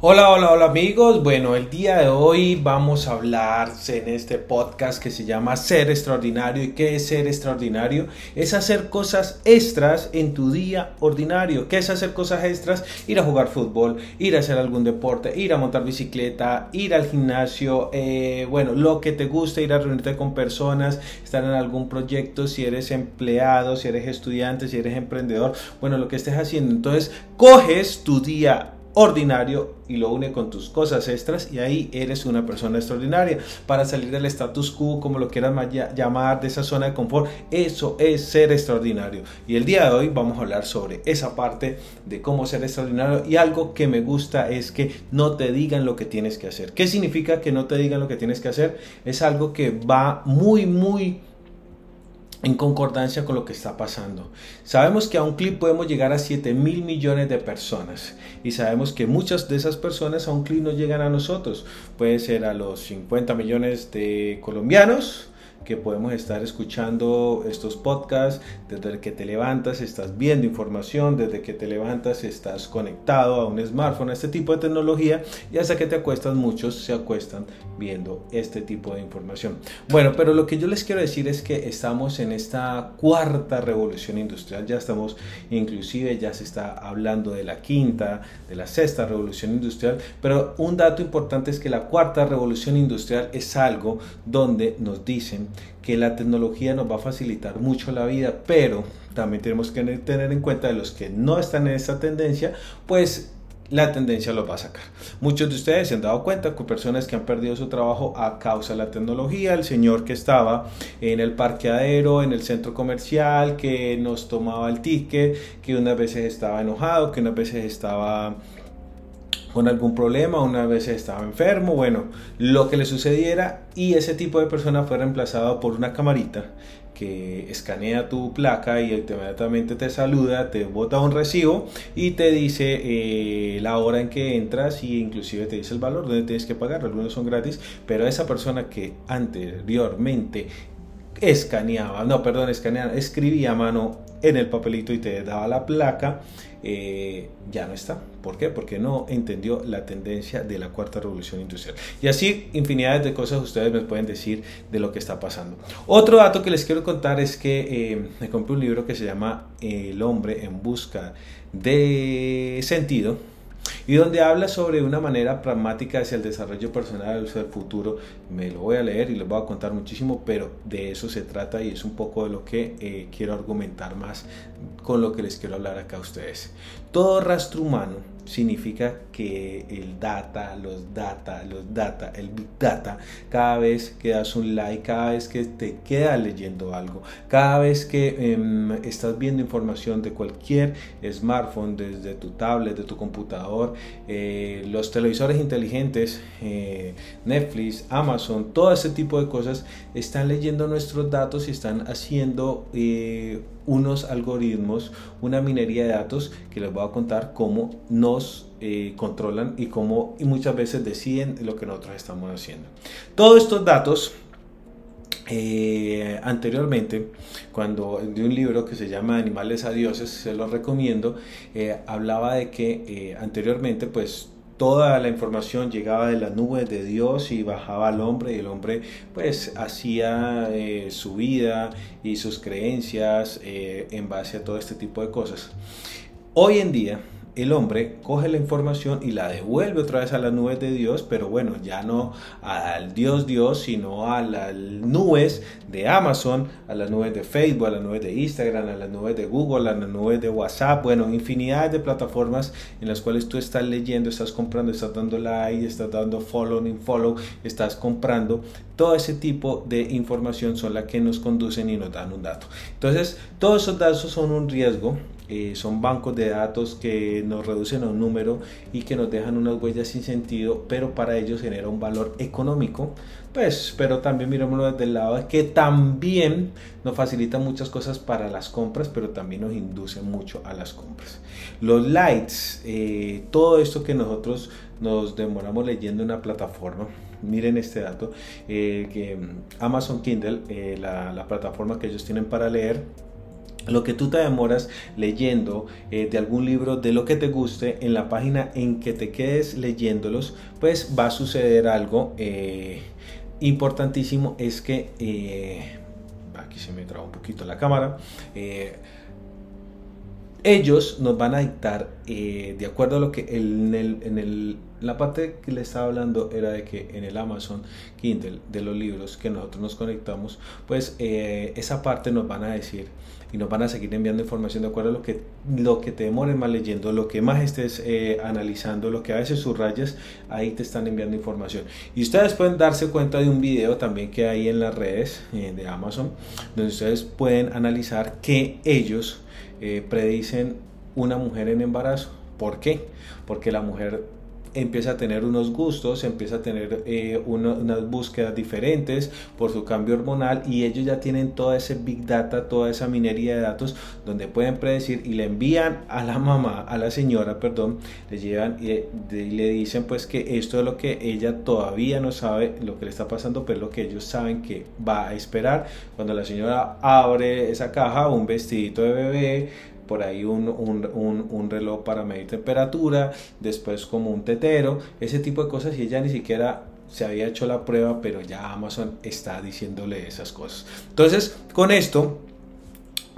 Hola, hola, hola amigos. Bueno, el día de hoy vamos a hablar en este podcast que se llama Ser Extraordinario. ¿Y qué es ser extraordinario? Es hacer cosas extras en tu día ordinario. ¿Qué es hacer cosas extras? Ir a jugar fútbol, ir a hacer algún deporte, ir a montar bicicleta, ir al gimnasio, eh, bueno, lo que te guste, ir a reunirte con personas, estar en algún proyecto, si eres empleado, si eres estudiante, si eres emprendedor, bueno, lo que estés haciendo. Entonces, coges tu día ordinario y lo une con tus cosas extras y ahí eres una persona extraordinaria. Para salir del status quo como lo quieras llamar de esa zona de confort eso es ser extraordinario. Y el día de hoy vamos a hablar sobre esa parte de cómo ser extraordinario y algo que me gusta es que no te digan lo que tienes que hacer. ¿qué significa que no te digan lo que tienes que hacer? es algo que va muy muy en concordancia con lo que está pasando. Sabemos que a un clip podemos llegar a 7 mil millones de personas y sabemos que muchas de esas personas a un clip no llegan a nosotros. Puede ser a los 50 millones de colombianos, que podemos estar escuchando estos podcasts desde que te levantas, estás viendo información, desde que te levantas estás conectado a un smartphone, a este tipo de tecnología y hasta que te acuestas muchos se acuestan viendo este tipo de información. Bueno, pero lo que yo les quiero decir es que estamos en esta cuarta revolución industrial, ya estamos inclusive ya se está hablando de la quinta, de la sexta revolución industrial, pero un dato importante es que la cuarta revolución industrial es algo donde nos dicen que la tecnología nos va a facilitar mucho la vida, pero también tenemos que tener en cuenta de los que no están en esta tendencia, pues la tendencia los va a sacar. Muchos de ustedes se han dado cuenta que personas que han perdido su trabajo a causa de la tecnología, el señor que estaba en el parqueadero, en el centro comercial, que nos tomaba el ticket, que unas veces estaba enojado, que unas veces estaba con algún problema, una vez estaba enfermo, bueno, lo que le sucediera y ese tipo de persona fue reemplazado por una camarita que escanea tu placa y inmediatamente te saluda, te bota un recibo y te dice eh, la hora en que entras y inclusive te dice el valor donde tienes que pagar, algunos son gratis, pero esa persona que anteriormente escaneaba, no, perdón, escaneaba, escribía a mano en el papelito y te daba la placa, eh, ya no está. ¿Por qué? Porque no entendió la tendencia de la cuarta revolución industrial. Y así infinidades de cosas ustedes me pueden decir de lo que está pasando. Otro dato que les quiero contar es que eh, me compré un libro que se llama El hombre en busca de sentido y donde habla sobre una manera pragmática hacia el desarrollo personal hacia el futuro. Me lo voy a leer y les voy a contar muchísimo, pero de eso se trata y es un poco de lo que eh, quiero argumentar más con lo que les quiero hablar acá a ustedes. Todo rastro humano significa que el data, los data, los data, el big data, cada vez que das un like, cada vez que te quedas leyendo algo, cada vez que em, estás viendo información de cualquier smartphone, desde tu tablet, de tu computador, eh, los televisores inteligentes, eh, Netflix, Amazon, todo ese tipo de cosas están leyendo nuestros datos y están haciendo eh, unos algoritmos, una minería de datos que les voy a contar cómo nos eh, controlan y cómo y muchas veces deciden lo que nosotros estamos haciendo. Todos estos datos eh, anteriormente, cuando de un libro que se llama Animales a Dioses, se lo recomiendo, eh, hablaba de que anteriormente pues toda la información llegaba de la nube de Dios y bajaba al hombre y el hombre pues hacía eh, su vida y sus creencias eh, en base a todo este tipo de cosas. Hoy en día el hombre coge la información y la devuelve otra vez a las nubes de Dios, pero bueno, ya no al Dios Dios, sino a las nubes de Amazon, a las nubes de Facebook, a las nubes de Instagram, a las nubes de Google, a las nubes de WhatsApp, bueno, infinidad de plataformas en las cuales tú estás leyendo, estás comprando, estás dando like, estás dando follow, follow, estás comprando. Todo ese tipo de información son las que nos conducen y nos dan un dato. Entonces, todos esos datos son un riesgo eh, son bancos de datos que nos reducen a un número y que nos dejan unas huellas sin sentido, pero para ellos genera un valor económico. Pues, pero también miremoslo desde el lado de que también nos facilita muchas cosas para las compras, pero también nos induce mucho a las compras. Los lights, eh, todo esto que nosotros nos demoramos leyendo en una plataforma, miren este dato, eh, que Amazon Kindle, la plataforma que ellos tienen para leer, lo que tú te demoras leyendo eh, de algún libro, de lo que te guste, en la página en que te quedes leyéndolos, pues va a suceder algo eh, importantísimo, es que, eh, aquí se me traba un poquito la cámara, ellos nos van a dictar, de acuerdo a lo que en, el, en el, la parte que le estaba hablando era de que en el Amazon Kindle de los libros que nosotros nos conectamos, pues esa parte nos van a decir, y nos van a seguir enviando información de acuerdo a lo que, lo que te demores más leyendo, lo que más estés eh, analizando, lo que a veces subrayas, ahí te están enviando información. Y ustedes pueden darse cuenta de un video también que hay en las redes eh, de Amazon, donde ustedes pueden analizar que ellos eh, predicen una mujer en embarazo. ¿Por qué? Porque la mujer empieza a tener unos gustos, empieza a tener eh, unas búsquedas diferentes por su cambio hormonal y ellos ya tienen toda ese big data, toda esa minería de datos donde pueden predecir y le envían a la mamá, a la señora, perdón, le llevan y, le dicen pues que esto es lo que ella todavía no sabe lo que le está pasando, pero lo que ellos saben que va a esperar cuando la señora abre esa caja, un vestidito de bebé, por ahí un, un, un, reloj para medir temperatura, después como un tetero, ese tipo de cosas y ella ni siquiera se había hecho la prueba, pero ya Amazon está diciéndole esas cosas. Entonces, con esto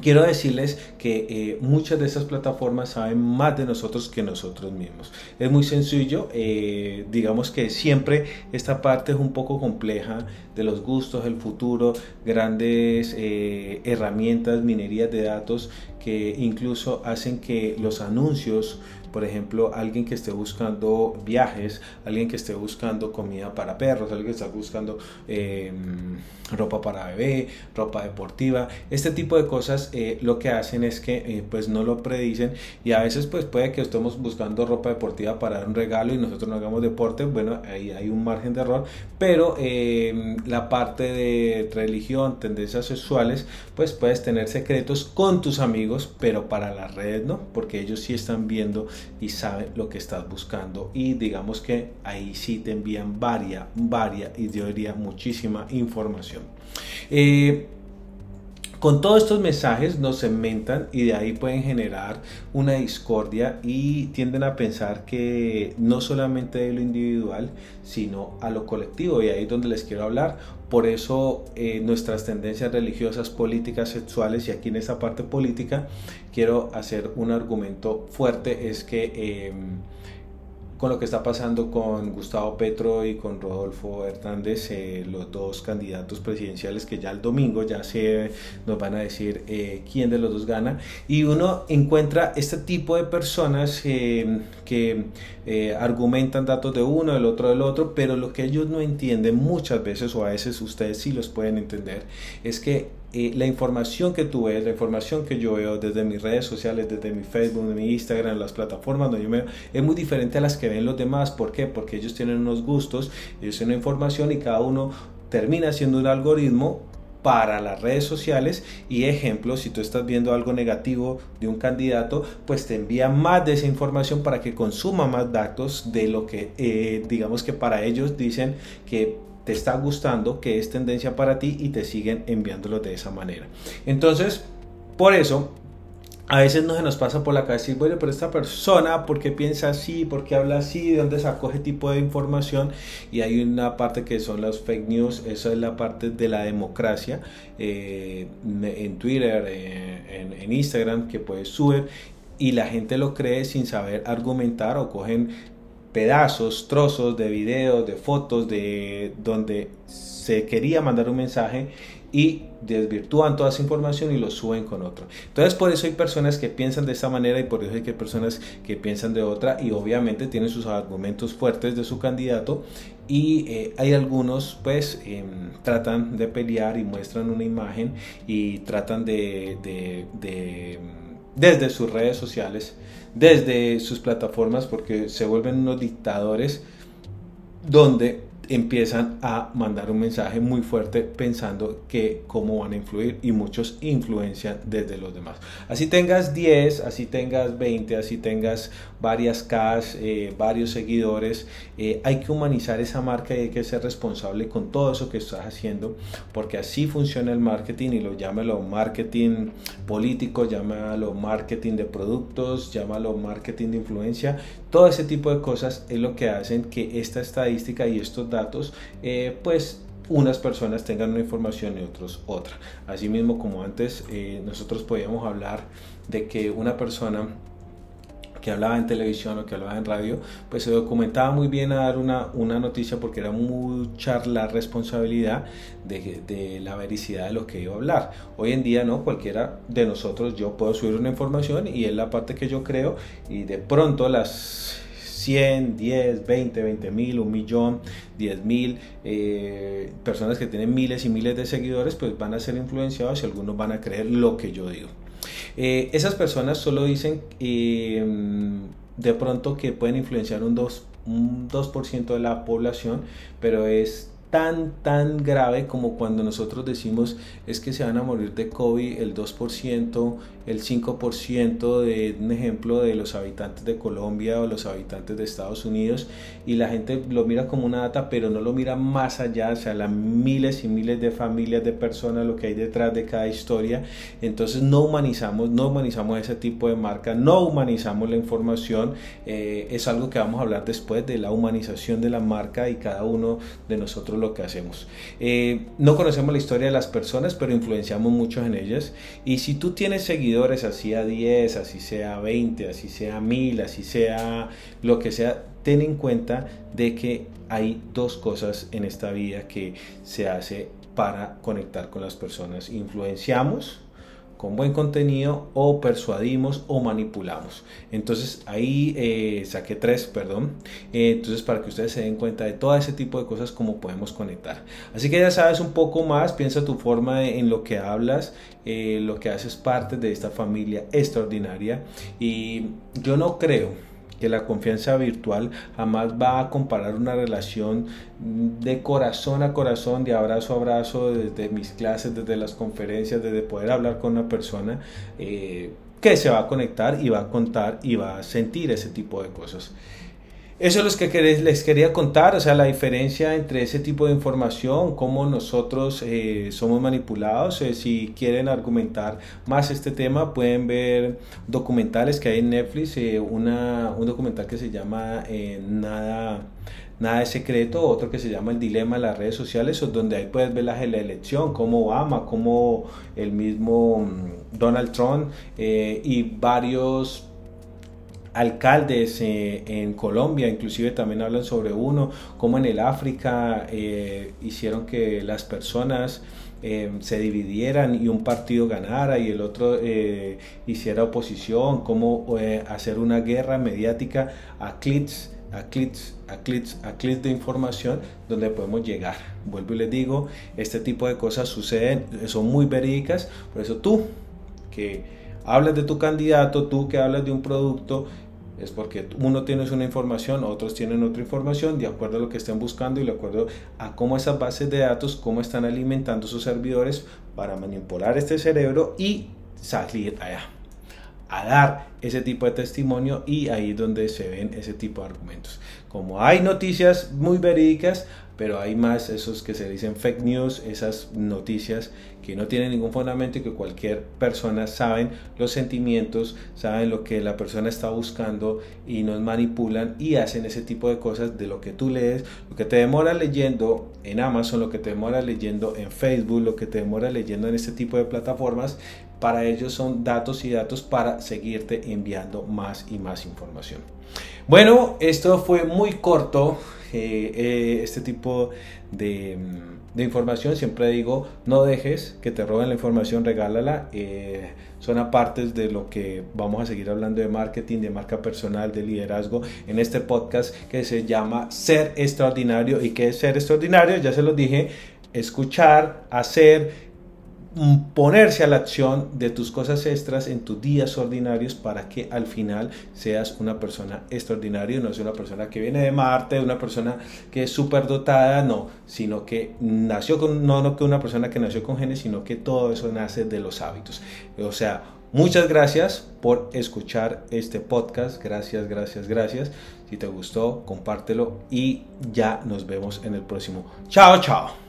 Quiero decirles que eh, muchas de esas plataformas saben más de nosotros que nosotros mismos. Es muy sencillo, eh, digamos que siempre esta parte es un poco compleja de los gustos, el futuro, grandes eh, herramientas, minerías de datos incluso hacen que los anuncios por ejemplo, alguien que esté buscando viajes, alguien que esté buscando comida para perros, alguien que esté buscando em, ropa para bebé, ropa deportiva, este tipo de cosas eh, lo que hacen es que eh, pues no lo predicen y a veces pues puede que estemos buscando ropa deportiva para un regalo y nosotros no hagamos deporte, bueno, ahí hay un margen de error, pero em, la parte de religión, tendencias sexuales, pues puedes tener secretos con tus amigos, pero para las redes no, porque ellos sí están viendo y saben lo que estás buscando y digamos que ahí sí te envían varia, varia y yo diría muchísima información. Eh, con todos estos mensajes nos segmentan y de ahí pueden generar una discordia y tienden a pensar que no solamente de lo individual, sino a lo colectivo y ahí es donde les quiero hablar. Por eso eh, nuestras tendencias religiosas, políticas, sexuales y aquí en esa parte política quiero hacer un argumento fuerte, es que... Em, con lo que está pasando con Gustavo Petro y con Rodolfo Hernández, eh, los dos candidatos presidenciales que ya el domingo ya se nos van a decir eh, quién de los dos gana. Y uno encuentra este tipo de personas eh, que argumentan datos de uno, del otro, del otro, pero lo que ellos no entienden muchas veces, o a veces ustedes sí los pueden entender, es que la información que tú ves, la información que yo veo desde mis redes sociales, desde mi Facebook, de mi Instagram, las plataformas donde yo me veo, es muy diferente a las que ven los demás. ¿Por qué? Porque ellos tienen unos gustos, ellos tienen información y cada uno termina siendo un algoritmo para las redes sociales y ejemplo, si tú estás viendo algo negativo de un candidato, pues te envía más de esa información para que consuma más datos de lo que eh, digamos que para ellos dicen que te está gustando, que es tendencia para ti y te siguen enviándolo de esa manera. Entonces, por eso a veces no se nos pasa por la cabeza decir, bueno, pero esta persona, ¿por qué piensa así? ¿Por qué habla así? ¿De dónde sacó ese tipo de información? Y hay una parte que son las fake news, esa es la parte de la democracia eh, en Twitter, eh, en, en, Instagram, que puedes subir y la gente lo cree sin saber argumentar o cogen pedazos, trozos de videos, de fotos, de donde se quería mandar un mensaje y desvirtúan toda esa información y lo suben con otro. Entonces por eso hay personas que piensan de esta manera y por eso hay que personas que piensan de otra y obviamente tienen sus argumentos fuertes de su candidato y eh, hay algunos pues em, tratan de pelear y muestran una imagen y tratan de, de desde sus redes sociales desde sus plataformas porque se vuelven unos dictadores donde empiezan a mandar un mensaje muy fuerte pensando que cómo van a influir y muchos influencian desde los demás. Así tengas 10, así tengas 20, así tengas varias Ks, eh, varios seguidores, eh, hay que humanizar esa marca y hay que ser responsable con todo eso que estás haciendo porque así funciona el marketing y lo llámalo marketing político, llámalo marketing de productos, llámalo marketing de influencia, todo ese tipo de cosas es lo que hacen que esta estadística y estos datos, eh, pues unas personas tengan una información y otros otra. Asimismo, como antes eh, nosotros podíamos hablar de que una persona que hablaba en televisión o que hablaba en radio, pues se documentaba muy bien a dar una, una noticia porque era mucha la responsabilidad de, la vericidad de lo que iba a hablar. Hoy en día no, cualquiera de nosotros, yo puedo subir una información y es la parte que yo creo y de pronto las 100, 10, 20, 20 mil, un millón, 10 mil eh, personas que tienen miles y miles de seguidores, pues van a ser influenciados y algunos van a creer lo que yo digo. Eh, esas personas solo dicen eh, de pronto que pueden influenciar un 2%, un 2 de la población, pero es tan, tan grave como cuando nosotros decimos es que se van a morir de COVID el 2%, el 5% de un ejemplo de los habitantes de Colombia o los habitantes de Estados Unidos y la gente lo mira como una data pero no lo mira más allá, o sea, las miles y miles de familias de personas, lo que hay detrás de cada historia, entonces no humanizamos, no humanizamos ese tipo de marca, no humanizamos la información, eh, es algo que vamos a hablar después de la humanización de la marca y cada uno de nosotros lo que hacemos. Eh, no conocemos la historia de las personas, pero influenciamos mucho en ellas. Y si tú tienes seguidores, así a 10, así sea 20, así sea 1000, así sea lo que sea, ten en cuenta de que hay dos cosas en esta vida que se hace para conectar con las personas. Influenciamos con buen contenido o persuadimos o manipulamos. Entonces ahí eh, saqué tres, perdón. Eh, entonces para que ustedes se den cuenta de todo ese tipo de cosas, cómo podemos conectar. Así que ya sabes un poco más, piensa tu forma en lo que hablas, eh, lo que haces parte de esta familia extraordinaria. Y yo no creo que la confianza virtual jamás va a comparar una relación de corazón a corazón, de abrazo a abrazo, desde mis clases, desde las conferencias, desde poder hablar con una persona eh, que se va a conectar y va a contar y va a sentir ese tipo de cosas. Eso es lo que les quería contar, o sea, la diferencia entre ese tipo de información, cómo nosotros eh, somos manipulados. Eh, si quieren argumentar más este tema, pueden ver documentales que hay en Netflix, eh, una, un documental que se llama Nada, Nada de secreto, otro que se llama El dilema de las redes sociales, donde ahí puedes ver la, la elección, cómo Obama, cómo el mismo mm, Donald Trump y varios alcaldes eh, en Colombia, inclusive también hablan sobre uno, como en el África eh, hicieron que las personas eh, se dividieran y un partido ganara y el otro hiciera oposición, cómo hacer una guerra mediática a clics, a clics, a clics, a clics de información donde podemos llegar. Vuelvo y les digo, este tipo de cosas suceden, son muy verídicas, por eso tú que hablas de tu candidato, tú que hablas de un producto, es porque uno tiene una información, otros tienen otra información, de acuerdo a lo que estén buscando y de acuerdo a cómo esas bases de datos, cómo están alimentando sus servidores para manipular este cerebro y salir allá a dar ese tipo de testimonio y ahí es donde se ven ese tipo de argumentos. Como hay noticias muy verídicas, pero hay más esos que se dicen fake news, esas noticias que no tienen ningún fundamento y que cualquier persona saben los sentimientos, saben lo que la persona está buscando y nos manipulan y hacen ese tipo de cosas de lo que tú lees, lo que te demora leyendo en Amazon, lo que te demora leyendo en Facebook, lo que te demora leyendo en este tipo de plataformas, para ellos son datos y datos para seguirte enviando más y más información. Bueno, esto fue muy corto, eh, eh, este tipo de, de, información. Siempre digo, no dejes que te roben la información, regálala. Eh, son apartes de lo que vamos a seguir hablando de marketing, de marca personal, de liderazgo en este podcast que se llama Ser Extraordinario. ¿Y qué es ser extraordinario? Ya se lo dije, escuchar, hacer ponerse a la acción de tus cosas extras en tus días ordinarios para que al final seas una persona extraordinaria, no es una persona que viene de Marte, una persona que es súper dotada, no, sino que nació con, no, no que una persona que nació con genes, sino que todo eso nace de los hábitos. O sea, muchas gracias por escuchar este podcast, gracias, gracias, gracias. Si te gustó, compártelo y ya nos vemos en el próximo. Chao, chao.